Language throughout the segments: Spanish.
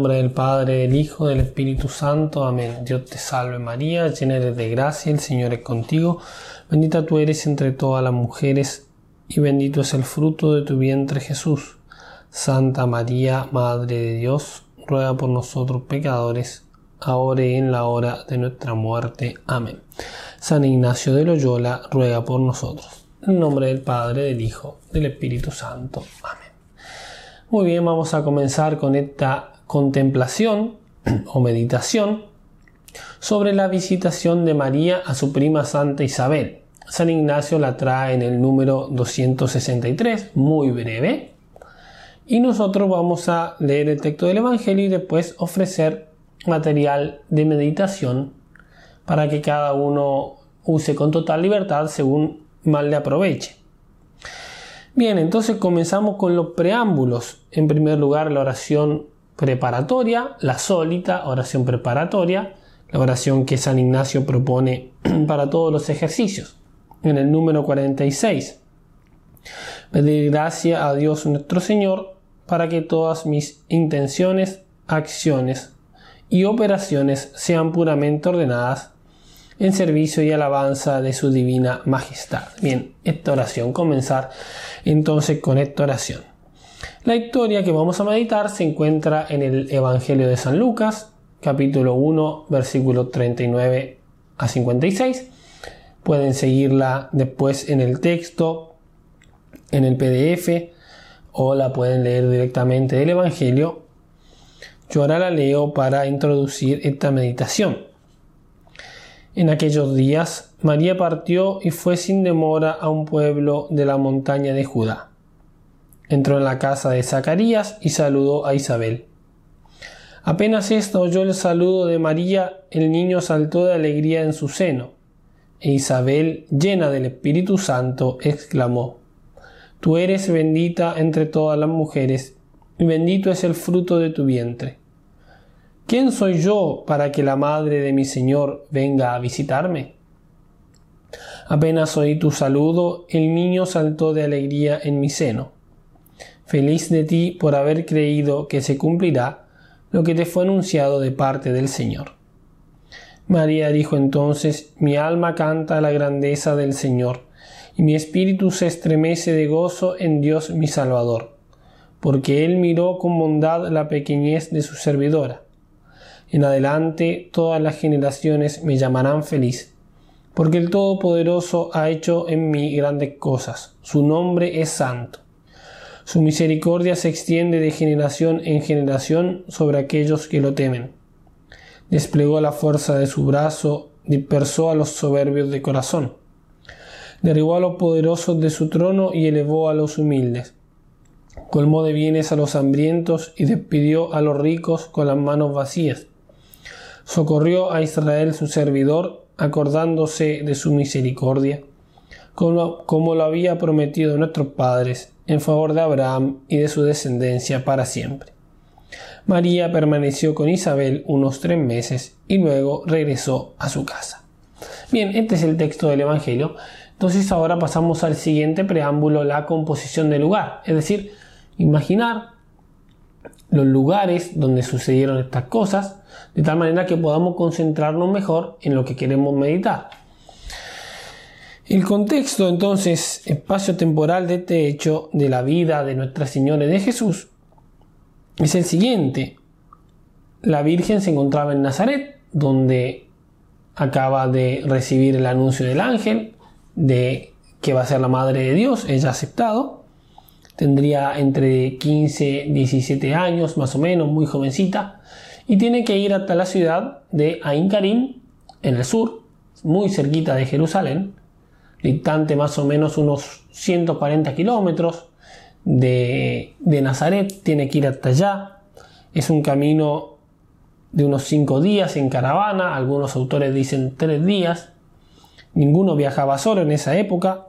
nombre del Padre, del Hijo, del Espíritu Santo. Amén. Dios te salve María, llena eres de gracia, el Señor es contigo. Bendita tú eres entre todas las mujeres y bendito es el fruto de tu vientre Jesús. Santa María, Madre de Dios, ruega por nosotros pecadores, ahora y en la hora de nuestra muerte. Amén. San Ignacio de Loyola, ruega por nosotros. En nombre del Padre, del Hijo, del Espíritu Santo. Amén. Muy bien, vamos a comenzar con esta contemplación o meditación sobre la visitación de María a su prima Santa Isabel. San Ignacio la trae en el número 263, muy breve. Y nosotros vamos a leer el texto del Evangelio y después ofrecer material de meditación para que cada uno use con total libertad según mal le aproveche. Bien, entonces comenzamos con los preámbulos. En primer lugar, la oración preparatoria, la sólita oración preparatoria, la oración que San Ignacio propone para todos los ejercicios. En el número 46, pedir gracia a Dios nuestro Señor para que todas mis intenciones, acciones y operaciones sean puramente ordenadas en servicio y alabanza de su divina majestad. Bien, esta oración, comenzar entonces con esta oración. La historia que vamos a meditar se encuentra en el Evangelio de San Lucas, capítulo 1, versículo 39 a 56. Pueden seguirla después en el texto, en el PDF, o la pueden leer directamente del Evangelio. Yo ahora la leo para introducir esta meditación. En aquellos días, María partió y fue sin demora a un pueblo de la montaña de Judá. Entró en la casa de Zacarías y saludó a Isabel. Apenas esto oyó el saludo de María, el niño saltó de alegría en su seno, e Isabel, llena del Espíritu Santo, exclamó, Tú eres bendita entre todas las mujeres, y bendito es el fruto de tu vientre. ¿Quién soy yo para que la madre de mi Señor venga a visitarme? Apenas oí tu saludo, el niño saltó de alegría en mi seno. Feliz de ti por haber creído que se cumplirá lo que te fue anunciado de parte del Señor. María dijo entonces, mi alma canta la grandeza del Señor, y mi espíritu se estremece de gozo en Dios mi Salvador, porque Él miró con bondad la pequeñez de su servidora en adelante todas las generaciones me llamarán feliz, porque el Todopoderoso ha hecho en mí grandes cosas, su nombre es santo. Su misericordia se extiende de generación en generación sobre aquellos que lo temen. Desplegó la fuerza de su brazo, dispersó a los soberbios de corazón. Derribó a los poderosos de su trono y elevó a los humildes. Colmó de bienes a los hambrientos y despidió a los ricos con las manos vacías socorrió a Israel su servidor, acordándose de su misericordia, como, lo había prometido nuestros padres, en favor de Abraham y de su descendencia para siempre. María permaneció con Isabel unos tres meses y luego regresó a su casa. Bien, este es el texto del Evangelio. Entonces ahora pasamos al siguiente preámbulo, la composición del lugar. Es decir, imaginar los lugares donde sucedieron estas cosas, de tal manera que podamos concentrarnos mejor en lo que queremos meditar. El contexto entonces espacio temporal de este hecho de la vida de Nuestra Señora de Jesús es el siguiente. La Virgen se encontraba en Nazaret, donde acaba de recibir el anuncio del ángel de que va a ser la madre de Dios, ella ha aceptado. Tendría entre 15 y 17 años, más o menos, muy jovencita y tiene que ir hasta la ciudad de Ain Karim, en el sur, muy cerquita de Jerusalén, distante más o menos unos 140 kilómetros de, de Nazaret, tiene que ir hasta allá. Es un camino de unos 5 días en caravana, algunos autores dicen 3 días. Ninguno viajaba solo en esa época.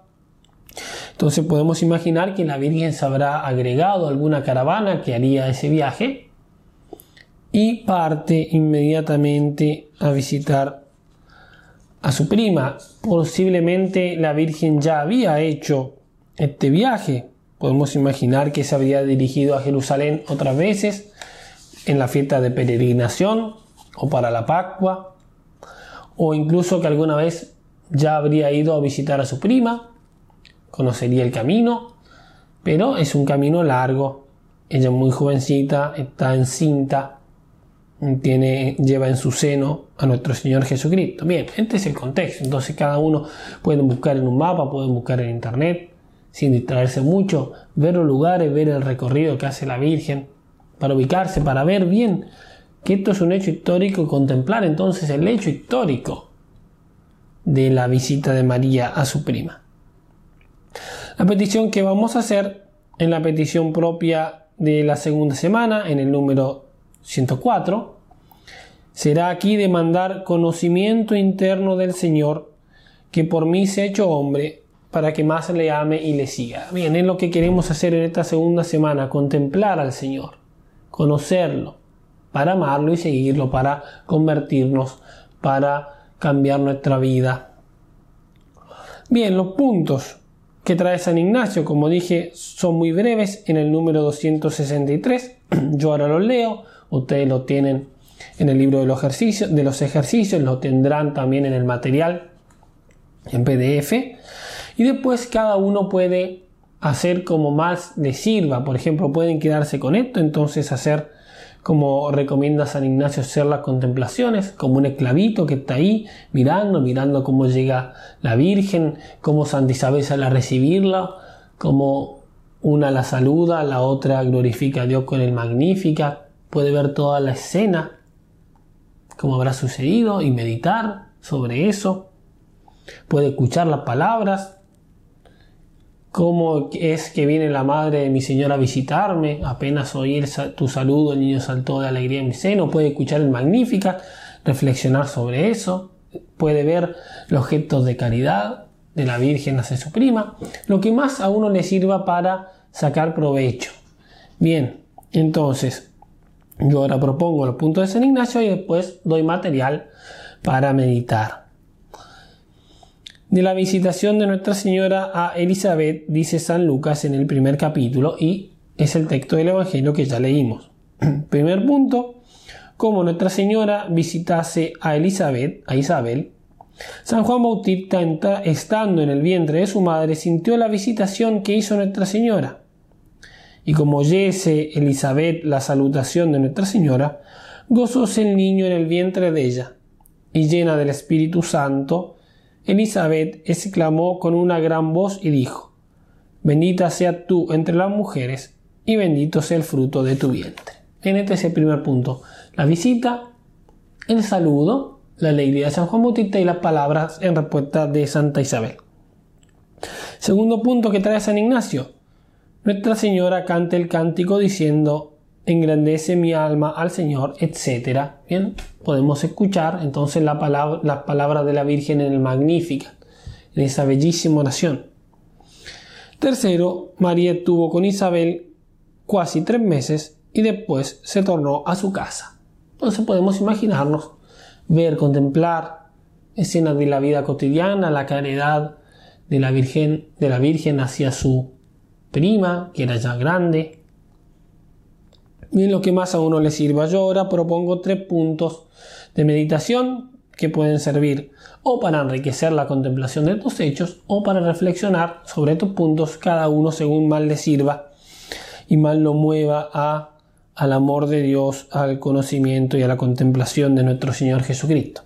Entonces podemos imaginar que la Virgen se habrá agregado alguna caravana que haría ese viaje y parte inmediatamente a visitar a su prima. Posiblemente la Virgen ya había hecho este viaje. Podemos imaginar que se había dirigido a Jerusalén otras veces en la fiesta de peregrinación o para la Pascua, o incluso que alguna vez ya habría ido a visitar a su prima, conocería el camino, pero es un camino largo. Ella es muy jovencita, está encinta, tiene, lleva en su seno a nuestro Señor Jesucristo. Bien, este es el contexto. Entonces cada uno puede buscar en un mapa, puede buscar en internet, sin distraerse mucho, ver los lugares, ver el recorrido que hace la Virgen, para ubicarse, para ver bien que esto es un hecho histórico contemplar entonces el hecho histórico de la visita de María a su prima. La petición que vamos a hacer en la petición propia de la segunda semana, en el número 104, será aquí demandar conocimiento interno del Señor, que por mí se ha hecho hombre, para que más le ame y le siga. Bien, es lo que queremos hacer en esta segunda semana, contemplar al Señor, conocerlo, para amarlo y seguirlo, para convertirnos, para cambiar nuestra vida. Bien, los puntos que trae San Ignacio, como dije, son muy breves en el número 263. Yo ahora los leo, ustedes lo tienen en el libro de los ejercicios, de los ejercicios lo tendrán también en el material en PDF. Y después cada uno puede hacer como más le sirva. Por ejemplo, pueden quedarse con esto, entonces hacer como recomienda San Ignacio hacer las contemplaciones, como un esclavito que está ahí mirando, mirando cómo llega la Virgen, cómo Santa Isabel sale a recibirla, cómo una la saluda, la otra glorifica a Dios con el Magnífica, puede ver toda la escena, cómo habrá sucedido y meditar sobre eso, puede escuchar las palabras, cómo es que viene la madre de mi Señor a visitarme, apenas oír tu saludo, el niño saltó de alegría en mi seno, puede escuchar el Magnífica, reflexionar sobre eso, puede ver los gestos de caridad de la Virgen hacia su prima, lo que más a uno le sirva para sacar provecho. Bien, entonces, yo ahora propongo los puntos de San Ignacio y después doy material para meditar de la visitación de Nuestra Señora a Elizabeth, dice San Lucas en el primer capítulo, y es el texto del Evangelio que ya leímos. primer punto, como Nuestra Señora visitase a Elizabeth, a Isabel, San Juan Bautista, estando en el vientre de su madre, sintió la visitación que hizo Nuestra Señora. Y como oyese Elizabeth la salutación de Nuestra Señora, gozóse el niño en el vientre de ella, y llena del Espíritu Santo, Elizabeth exclamó con una gran voz y dijo, Bendita sea tú entre las mujeres, y bendito sea el fruto de tu vientre. En este es el primer punto. La visita, el saludo, la alegría de San Juan Bautista y las palabras en respuesta de Santa Isabel. Segundo punto que trae San Ignacio. Nuestra Señora canta el cántico diciendo, engrandece mi alma al Señor, etc. Bien, podemos escuchar entonces la palabra, las palabras de la Virgen en el Magnífica, en esa bellísima oración. Tercero, María estuvo con Isabel casi tres meses y después se tornó a su casa. Entonces podemos imaginarnos, ver, contemplar escenas de la vida cotidiana, la caridad de la Virgen, de la Virgen hacia su prima, que era ya grande, y lo que más a uno le sirva. Yo ahora propongo tres puntos de meditación que pueden servir o para enriquecer la contemplación de estos hechos o para reflexionar sobre estos puntos, cada uno según mal le sirva y mal lo mueva a, al amor de Dios, al conocimiento y a la contemplación de nuestro Señor Jesucristo.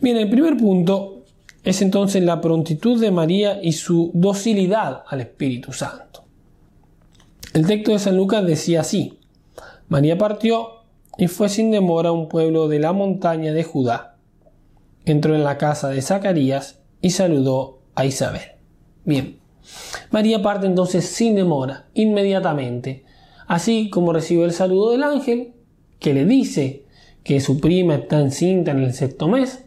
Bien, el primer punto es entonces la prontitud de María y su docilidad al Espíritu Santo. El texto de San Lucas decía así, María partió y fue sin demora a un pueblo de la montaña de Judá. Entró en la casa de Zacarías y saludó a Isabel. Bien, María parte entonces sin demora, inmediatamente, así como recibe el saludo del ángel, que le dice que su prima está encinta en el sexto mes.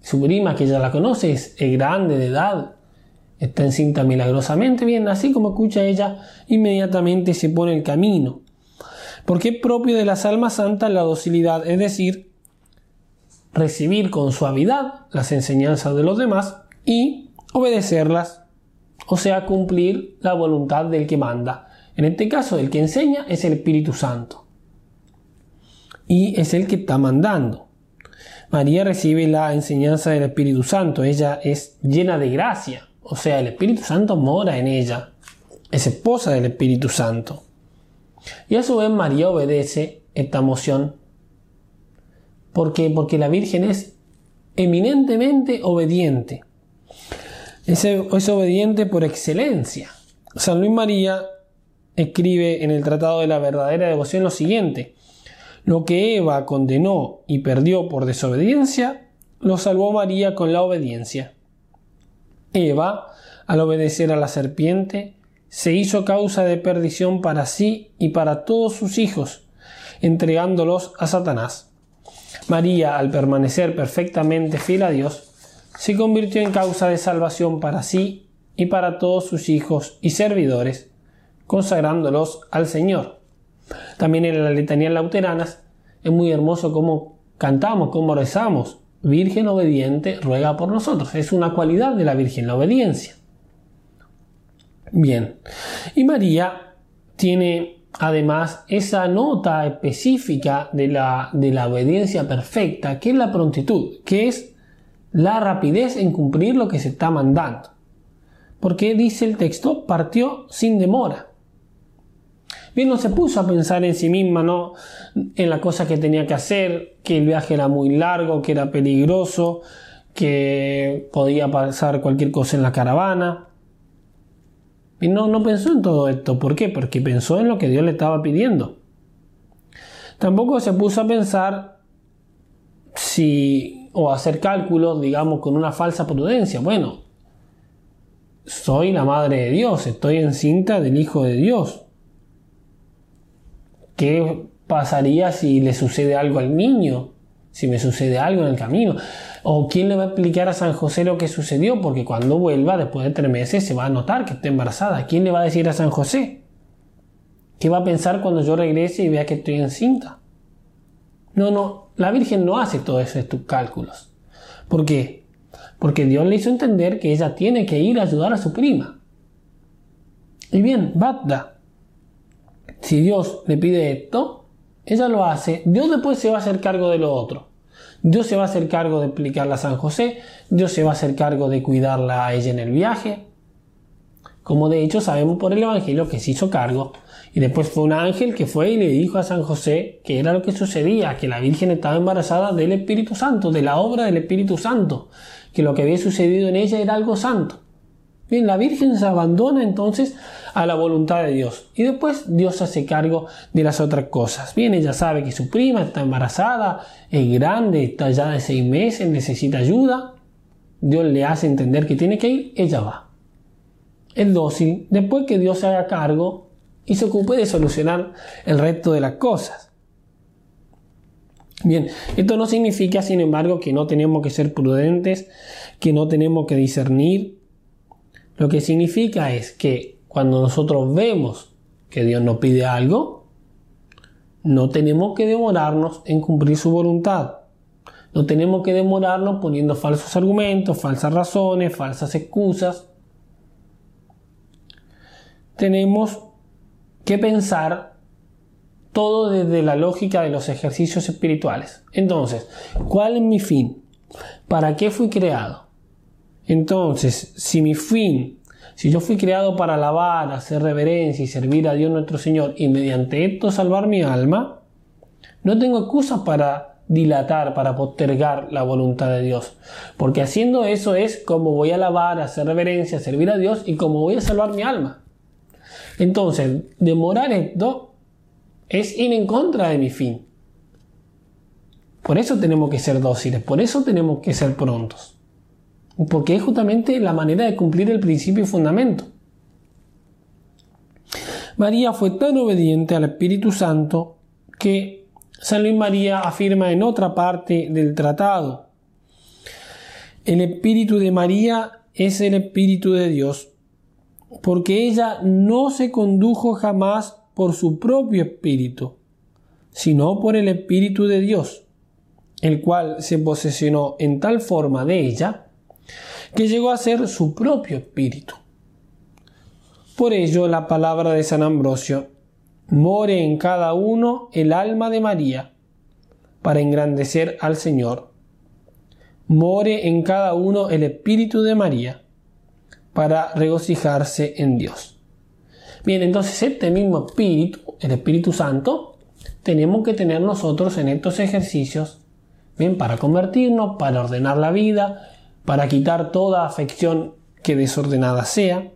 Su prima, que ya la conoce, es grande de edad, está encinta milagrosamente. Bien, así como escucha ella, inmediatamente se pone el camino porque es propio de las almas santas la docilidad, es decir, recibir con suavidad las enseñanzas de los demás y obedecerlas, o sea, cumplir la voluntad del que manda. En este caso, el que enseña es el Espíritu Santo. y es el que está mandando. María recibe la enseñanza del Espíritu Santo, ella es llena de gracia, o sea, el Espíritu Santo mora en ella, es esposa del Espíritu Santo. Y a su vez María obedece esta moción. ¿Por qué? Porque la Virgen es eminentemente obediente. Es, es obediente por excelencia. San Luis María escribe en el Tratado de la Verdadera Devoción lo siguiente. Lo que Eva condenó y perdió por desobediencia, lo salvó María con la obediencia. Eva, al obedecer a la serpiente, se hizo causa de perdición para sí y para todos sus hijos, entregándolos a Satanás. María, al permanecer perfectamente fiel a Dios, se convirtió en causa de salvación para sí y para todos sus hijos y servidores, consagrándolos al Señor. También en las letanías lauteranas es muy hermoso cómo cantamos, cómo rezamos. Virgen obediente, ruega por nosotros. Es una cualidad de la Virgen, la obediencia. Bien. Y María tiene además esa nota específica de la, de la obediencia perfecta, que es la prontitud, que es la rapidez en cumplir lo que se está mandando. Porque dice el texto, partió sin demora. No se puso a pensar en sí misma, ¿no? En la cosa que tenía que hacer, que el viaje era muy largo, que era peligroso, que podía pasar cualquier cosa en la caravana. Y no, no pensó en todo esto. ¿Por qué? Porque pensó en lo que Dios le estaba pidiendo. Tampoco se puso a pensar si o hacer cálculos, digamos, con una falsa prudencia. Bueno, soy la madre de Dios, estoy encinta del Hijo de Dios. ¿Qué pasaría si le sucede algo al niño? Si me sucede algo en el camino. ¿O quién le va a explicar a San José lo que sucedió? Porque cuando vuelva, después de tres meses, se va a notar que está embarazada. ¿Quién le va a decir a San José? ¿Qué va a pensar cuando yo regrese y vea que estoy encinta? No, no, la Virgen no hace todos estos cálculos. ¿Por qué? Porque Dios le hizo entender que ella tiene que ir a ayudar a su prima. Y bien, Badda si Dios le pide esto, ella lo hace, Dios después se va a hacer cargo de lo otro. Dios se va a hacer cargo de explicarla a San José, Dios se va a hacer cargo de cuidarla a ella en el viaje. Como de hecho sabemos por el Evangelio que se hizo cargo. Y después fue un ángel que fue y le dijo a San José que era lo que sucedía, que la Virgen estaba embarazada del Espíritu Santo, de la obra del Espíritu Santo, que lo que había sucedido en ella era algo santo. Bien, la Virgen se abandona entonces a la voluntad de Dios y después Dios hace cargo de las otras cosas. Bien, ella sabe que su prima está embarazada, es grande, está ya de seis meses, necesita ayuda. Dios le hace entender que tiene que ir, ella va. Es dócil después que Dios se haga cargo y se ocupe de solucionar el resto de las cosas. Bien, esto no significa, sin embargo, que no tenemos que ser prudentes, que no tenemos que discernir lo que significa es que cuando nosotros vemos que Dios nos pide algo, no tenemos que demorarnos en cumplir su voluntad. No tenemos que demorarnos poniendo falsos argumentos, falsas razones, falsas excusas. Tenemos que pensar todo desde la lógica de los ejercicios espirituales. Entonces, ¿cuál es mi fin? ¿Para qué fui creado? Entonces, si mi fin, si yo fui creado para alabar, hacer reverencia y servir a Dios nuestro Señor y mediante esto salvar mi alma, no tengo excusas para dilatar, para postergar la voluntad de Dios. Porque haciendo eso es como voy a alabar, hacer reverencia, servir a Dios y como voy a salvar mi alma. Entonces, demorar esto es ir en contra de mi fin. Por eso tenemos que ser dóciles, por eso tenemos que ser prontos porque es justamente la manera de cumplir el principio y fundamento. María fue tan obediente al Espíritu Santo que San Luis María afirma en otra parte del tratado, el Espíritu de María es el Espíritu de Dios, porque ella no se condujo jamás por su propio espíritu, sino por el Espíritu de Dios, el cual se posesionó en tal forma de ella, que llegó a ser su propio espíritu. Por ello la palabra de San Ambrosio, more en cada uno el alma de María, para engrandecer al Señor. More en cada uno el espíritu de María para regocijarse en Dios. Bien, entonces este mismo espíritu, el Espíritu Santo, tenemos que tener nosotros en estos ejercicios, bien, para convertirnos, para ordenar la vida, para quitar toda afección que desordenada sea.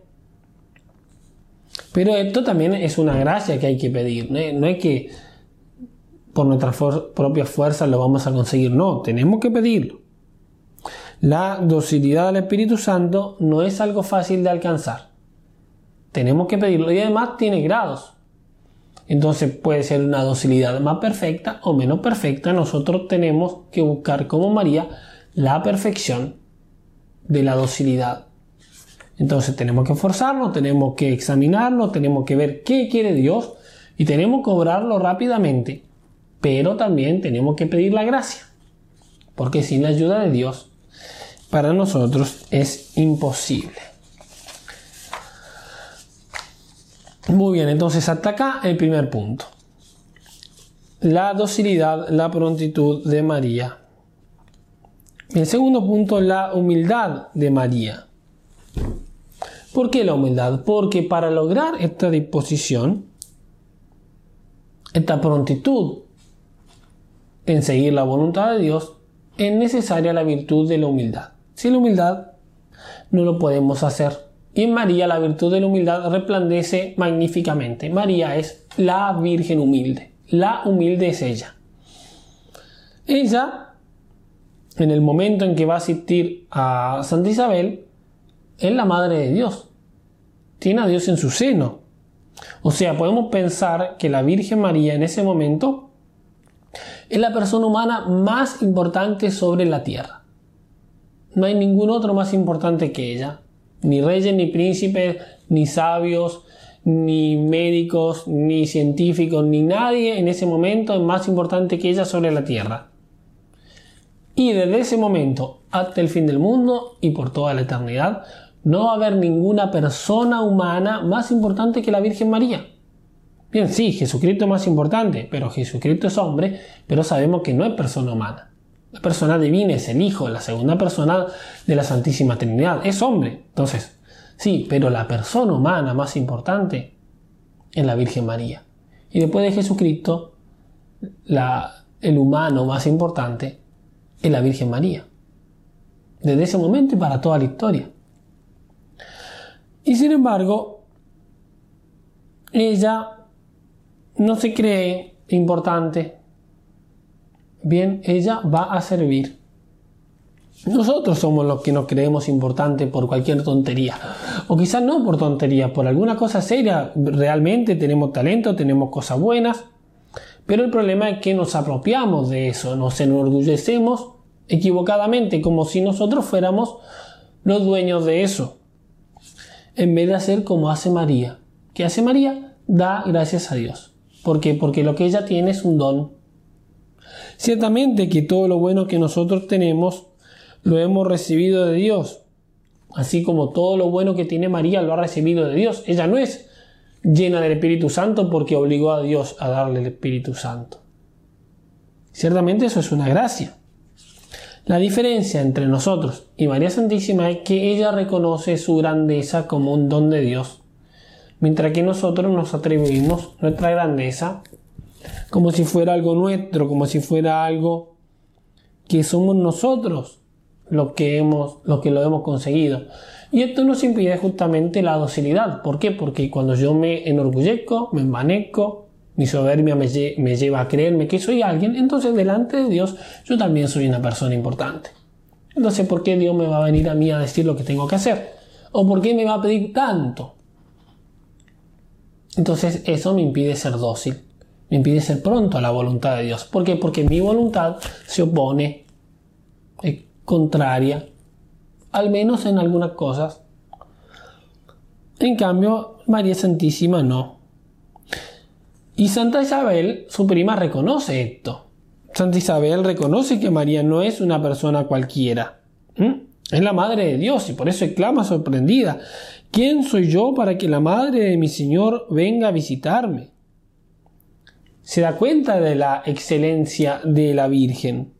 Pero esto también es una gracia que hay que pedir, no es que por nuestra propia fuerza lo vamos a conseguir, no, tenemos que pedirlo. La docilidad del Espíritu Santo no es algo fácil de alcanzar. Tenemos que pedirlo y además tiene grados. Entonces puede ser una docilidad más perfecta o menos perfecta. Nosotros tenemos que buscar como María la perfección de la docilidad. Entonces tenemos que esforzarnos, tenemos que examinarlo, tenemos que ver qué quiere Dios y tenemos que obrarlo rápidamente. Pero también tenemos que pedir la gracia. Porque sin la ayuda de Dios para nosotros es imposible. Muy bien, entonces hasta acá el primer punto. La docilidad, la prontitud de María. El segundo punto, la humildad de María. ¿Por qué la humildad? Porque para lograr esta disposición, esta prontitud en seguir la voluntad de Dios, es necesaria la virtud de la humildad. Sin la humildad no lo podemos hacer. Y en María la virtud de la humildad resplandece magníficamente. María es la Virgen humilde. La humilde es ella. Ella, en el momento en que va a asistir a Santa Isabel, es la Madre de Dios. Tiene a Dios en su seno. O sea, podemos pensar que la Virgen María en ese momento es la persona humana más importante sobre la tierra. No hay ningún otro más importante que ella. Ni reyes, ni príncipes, ni sabios, ni médicos, ni científicos, ni nadie en ese momento es más importante que ella sobre la tierra. Y desde ese momento hasta el fin del mundo y por toda la eternidad, no va a haber ninguna persona humana más importante que la Virgen María. Bien, sí, Jesucristo es más importante, pero Jesucristo es hombre, pero sabemos que no es persona humana. La persona divina es el Hijo, la segunda persona de la Santísima Trinidad, es hombre. Entonces, sí, pero la persona humana más importante es la Virgen María. Y después de Jesucristo, la, el humano más importante es la Virgen María. Desde ese momento y para toda la historia. Y sin embargo, ella no se cree importante, bien, ella va a servir. Nosotros somos los que nos creemos importantes por cualquier tontería. O quizás no por tontería, por alguna cosa seria. Realmente tenemos talento, tenemos cosas buenas. Pero el problema es que nos apropiamos de eso, nos enorgullecemos equivocadamente, como si nosotros fuéramos los dueños de eso. En vez de hacer como hace María. ¿Qué hace María? Da gracias a Dios. ¿Por qué? Porque lo que ella tiene es un don. Ciertamente que todo lo bueno que nosotros tenemos lo hemos recibido de Dios, así como todo lo bueno que tiene María lo ha recibido de Dios. Ella no es llena del Espíritu Santo porque obligó a Dios a darle el Espíritu Santo. Ciertamente eso es una gracia. La diferencia entre nosotros y María Santísima es que ella reconoce su grandeza como un don de Dios, mientras que nosotros nos atribuimos nuestra grandeza como si fuera algo nuestro, como si fuera algo que somos nosotros los que, hemos, que lo hemos conseguido. Y esto nos impide justamente la docilidad. ¿Por qué? Porque cuando yo me enorgullezco, me envanezco, mi soberbia me, me lleva a creerme que soy alguien, entonces delante de Dios yo también soy una persona importante. Entonces, ¿por qué Dios me va a venir a mí a decir lo que tengo que hacer? ¿O por qué me va a pedir tanto? Entonces eso me impide ser dócil me impide ser pronto a la voluntad de Dios. ¿Por qué? Porque mi voluntad se opone, es contraria, al menos en algunas cosas. En cambio, María Santísima no. Y Santa Isabel, su prima, reconoce esto. Santa Isabel reconoce que María no es una persona cualquiera. Es la madre de Dios y por eso exclama sorprendida. ¿Quién soy yo para que la madre de mi Señor venga a visitarme? se da cuenta de la excelencia de la Virgen.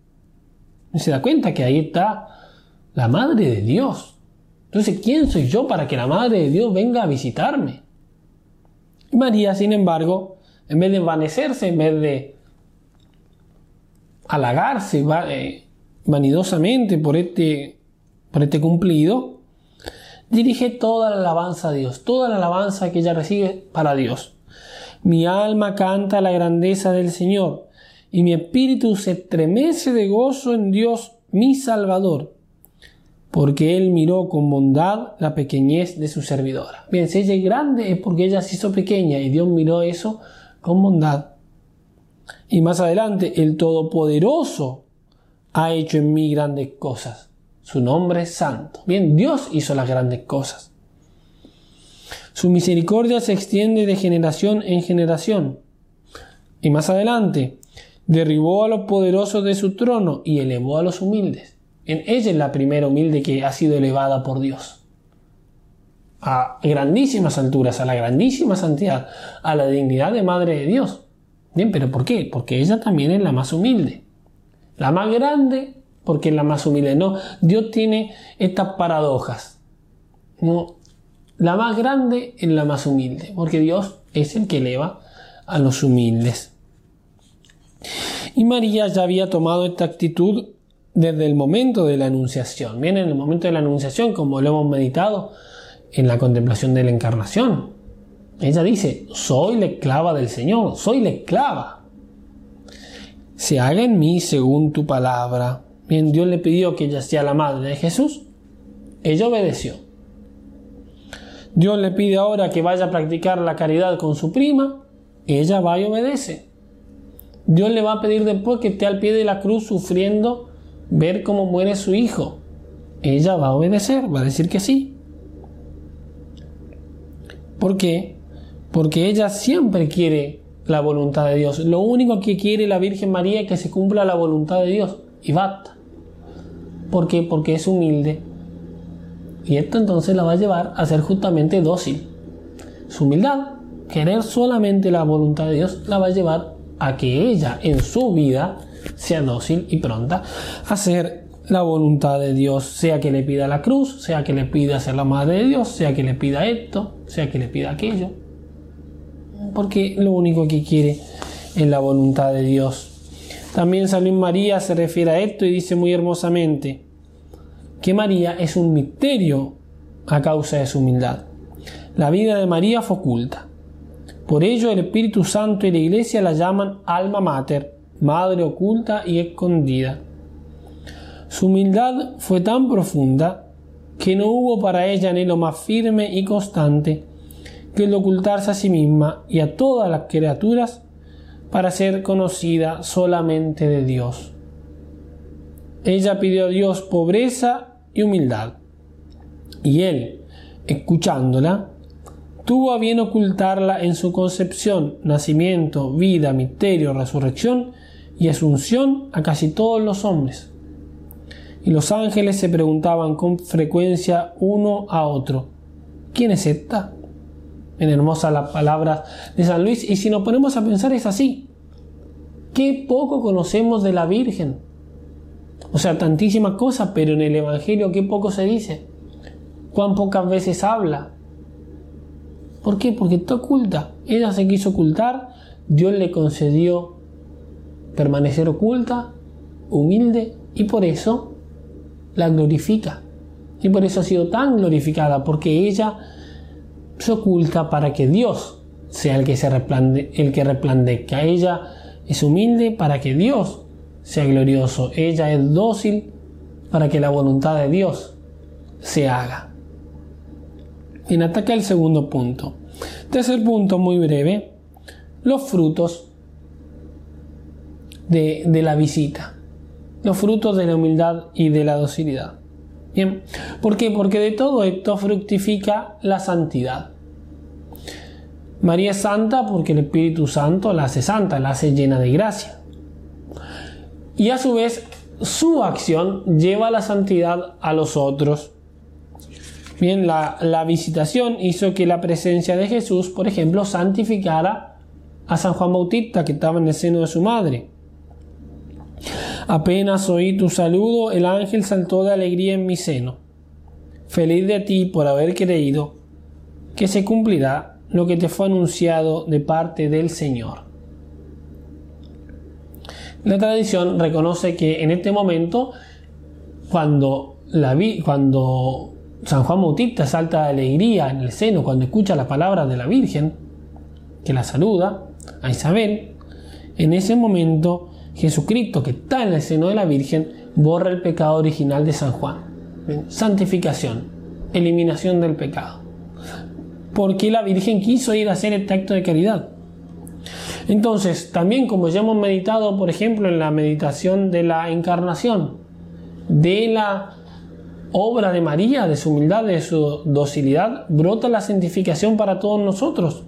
Se da cuenta que ahí está la Madre de Dios. Entonces, ¿quién soy yo para que la Madre de Dios venga a visitarme? María, sin embargo, en vez de envanecerse, en vez de halagarse eh, vanidosamente por este, por este cumplido, dirige toda la alabanza a Dios, toda la alabanza que ella recibe para Dios. Mi alma canta la grandeza del Señor, y mi espíritu se estremece de gozo en Dios mi Salvador, porque Él miró con bondad la pequeñez de su servidora. Bien, si ella es grande es porque ella se hizo pequeña y Dios miró eso con bondad. Y más adelante, el Todopoderoso ha hecho en mí grandes cosas. Su nombre es santo. Bien, Dios hizo las grandes cosas. Su misericordia se extiende de generación en generación. Y más adelante, derribó a los poderosos de su trono y elevó a los humildes. En ella es la primera humilde que ha sido elevada por Dios. A grandísimas alturas, a la grandísima santidad, a la dignidad de Madre de Dios. Bien, pero ¿por qué? Porque ella también es la más humilde. La más grande porque es la más humilde. No, Dios tiene estas paradojas. No, la más grande es la más humilde, porque Dios es el que eleva a los humildes. Y María ya había tomado esta actitud desde el momento de la anunciación. Bien, en el momento de la anunciación, como lo hemos meditado en la contemplación de la encarnación. Ella dice, soy la esclava del Señor, soy la esclava. Se haga en mí según tu palabra. Bien, Dios le pidió que ella sea la madre de Jesús. Ella obedeció. Dios le pide ahora que vaya a practicar la caridad con su prima, ella va y obedece. Dios le va a pedir después que esté al pie de la cruz sufriendo ver cómo muere su hijo. Ella va a obedecer, va a decir que sí. ¿Por qué? Porque ella siempre quiere la voluntad de Dios. Lo único que quiere la Virgen María es que se cumpla la voluntad de Dios. Y basta. ¿Por qué? Porque es humilde, y esto entonces la va a llevar a ser justamente dócil. Su humildad, querer solamente la voluntad de Dios, la va a llevar a que ella en su vida sea dócil y pronta a hacer la voluntad de Dios, sea que le pida la cruz, sea que le pida ser la madre de Dios, sea que le pida esto, sea que le pida aquello. Porque lo único que quiere es la voluntad de Dios. También San María se refiere a esto y dice muy hermosamente, que María es un misterio a causa de su humildad. La vida de María fue oculta. Por ello el Espíritu Santo y la Iglesia la llaman alma mater, madre oculta y escondida. Su humildad fue tan profunda que no hubo para ella anhelo más firme y constante que el ocultarse a sí misma y a todas las criaturas para ser conocida solamente de Dios. Ella pidió a Dios pobreza y humildad. Y él, escuchándola, tuvo a bien ocultarla en su concepción, nacimiento, vida, misterio, resurrección y asunción a casi todos los hombres. Y los ángeles se preguntaban con frecuencia uno a otro, ¿quién es esta? En hermosa las palabras de San Luis, y si nos ponemos a pensar es así. Qué poco conocemos de la Virgen. O sea, tantísimas cosas, pero en el Evangelio qué poco se dice. Cuán pocas veces habla. ¿Por qué? Porque está oculta. Ella se quiso ocultar, Dios le concedió permanecer oculta, humilde, y por eso la glorifica. Y por eso ha sido tan glorificada, porque ella se oculta para que Dios sea el que, se el que resplandezca. Ella es humilde para que Dios sea glorioso. Ella es dócil para que la voluntad de Dios se haga. En ataque el segundo punto. Tercer punto, muy breve, los frutos de, la visita. Los frutos de la humildad y de la docilidad. Bien, ¿por qué? Porque de todo esto fructifica la santidad. María es santa porque el Espíritu Santo la hace santa, la hace llena de gracia y a su vez su acción lleva la santidad a los otros. Bien, la, visitación hizo que la presencia de Jesús, por ejemplo, santificara a San Juan Bautista que estaba en el seno de su madre. Apenas oí tu saludo, el ángel saltó de alegría en mi seno. Feliz de ti por haber creído que se cumplirá lo que te fue anunciado de parte del Señor. La tradición reconoce que en este momento, cuando, la cuando San Juan Bautista salta de alegría en el seno cuando escucha las palabras de la Virgen, que la saluda, a Isabel, en ese momento Jesucristo que está en el seno de la Virgen borra el pecado original de San Juan. Santificación, eliminación del pecado. Porque la Virgen quiso ir a hacer este acto de caridad. Entonces, también como ya hemos meditado, por ejemplo, en la meditación de la encarnación, de la obra de María, de su humildad, de su docilidad, brota la santificación para todos nosotros.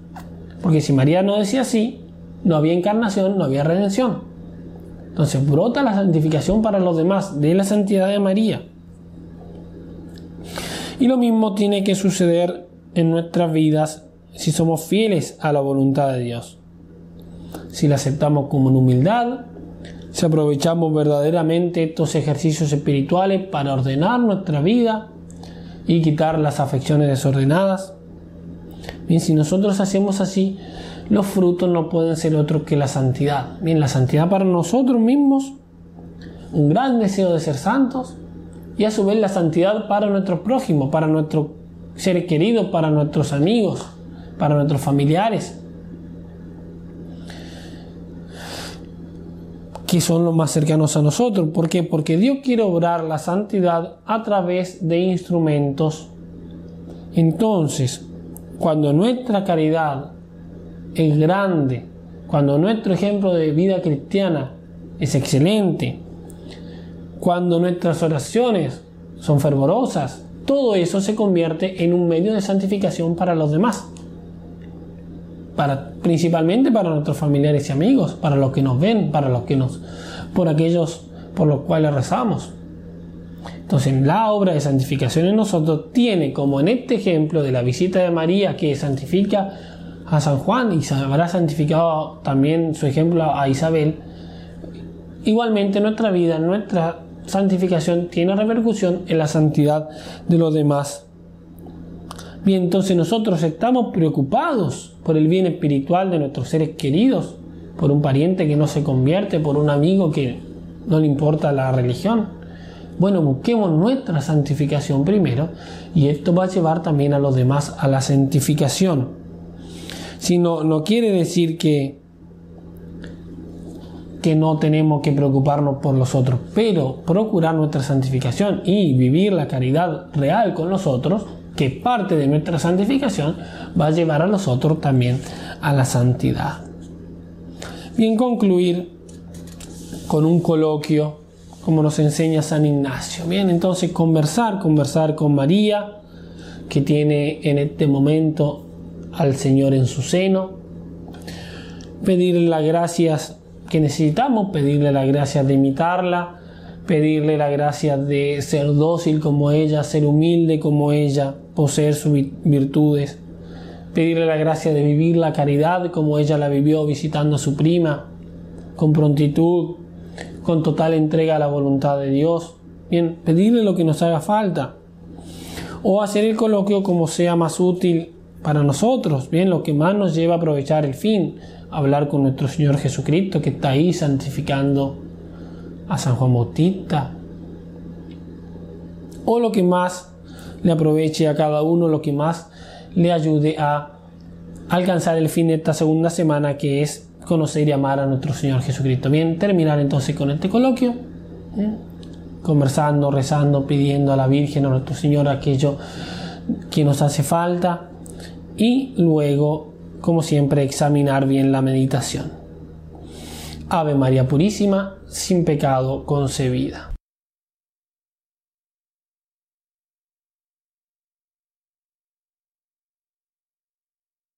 Porque si María no decía así, no había encarnación, no había redención. Entonces brota la santificación para los demás de la santidad de María. Y lo mismo tiene que suceder en nuestras vidas si somos fieles a la voluntad de Dios. Si la aceptamos como en humildad, si aprovechamos verdaderamente estos ejercicios espirituales para ordenar nuestra vida y quitar las afecciones desordenadas. Bien, si nosotros hacemos así, los frutos no pueden ser otros que la santidad. Bien, la santidad para nosotros mismos, un gran deseo de ser santos y a su vez la santidad para nuestro prójimo, para nuestro ser querido, para nuestros amigos, para nuestros familiares. que son los más cercanos a nosotros. ¿Por qué? Porque Dios quiere obrar la santidad a través de instrumentos. Entonces, cuando nuestra caridad es grande, cuando nuestro ejemplo de vida cristiana es excelente, cuando nuestras oraciones son fervorosas, todo eso se convierte en un medio de santificación para los demás. Para, principalmente para nuestros familiares y amigos, para los que nos ven, para los que nos, por aquellos por los cuales rezamos. Entonces, la obra de santificación en nosotros tiene, como en este ejemplo de la visita de María que santifica a San Juan y habrá santificado también su ejemplo a Isabel, igualmente nuestra vida, nuestra santificación tiene repercusión en la santidad de los demás. Bien, entonces nosotros estamos preocupados por el bien espiritual de nuestros seres queridos, por un pariente que no se convierte, por un amigo que no le importa la religión. Bueno, busquemos nuestra santificación primero y esto va a llevar también a los demás a la santificación. Si no, no quiere decir que, que no tenemos que preocuparnos por los otros, pero procurar nuestra santificación y vivir la caridad real con los otros, que parte de nuestra santificación, va a llevar a los otros también a la santidad. Bien, concluir con un coloquio como nos enseña San Ignacio. Bien, entonces conversar, conversar con María, que tiene en este momento al Señor en su seno, pedirle las gracias que necesitamos, pedirle las gracias de imitarla, pedirle las gracias de ser dócil como ella, ser humilde como ella, poseer sus virtudes, pedirle la gracia de vivir la caridad como ella la vivió visitando a su prima, con prontitud, con total entrega a la voluntad de Dios. Bien, pedirle lo que nos haga falta. O hacer el coloquio como sea más útil para nosotros. Bien, lo que más nos lleva a aprovechar el fin. Hablar con nuestro Señor Jesucristo que está ahí santificando a San Juan Bautista. O lo que más le aproveche a cada uno, lo que más le ayude a alcanzar el fin de esta segunda semana que es conocer y amar a nuestro Señor Jesucristo. Bien, terminar entonces con este coloquio, conversando, rezando, pidiendo a la Virgen, a nuestro Señor aquello que nos hace falta y luego, como siempre, examinar bien la meditación. Ave María Purísima, sin pecado concebida.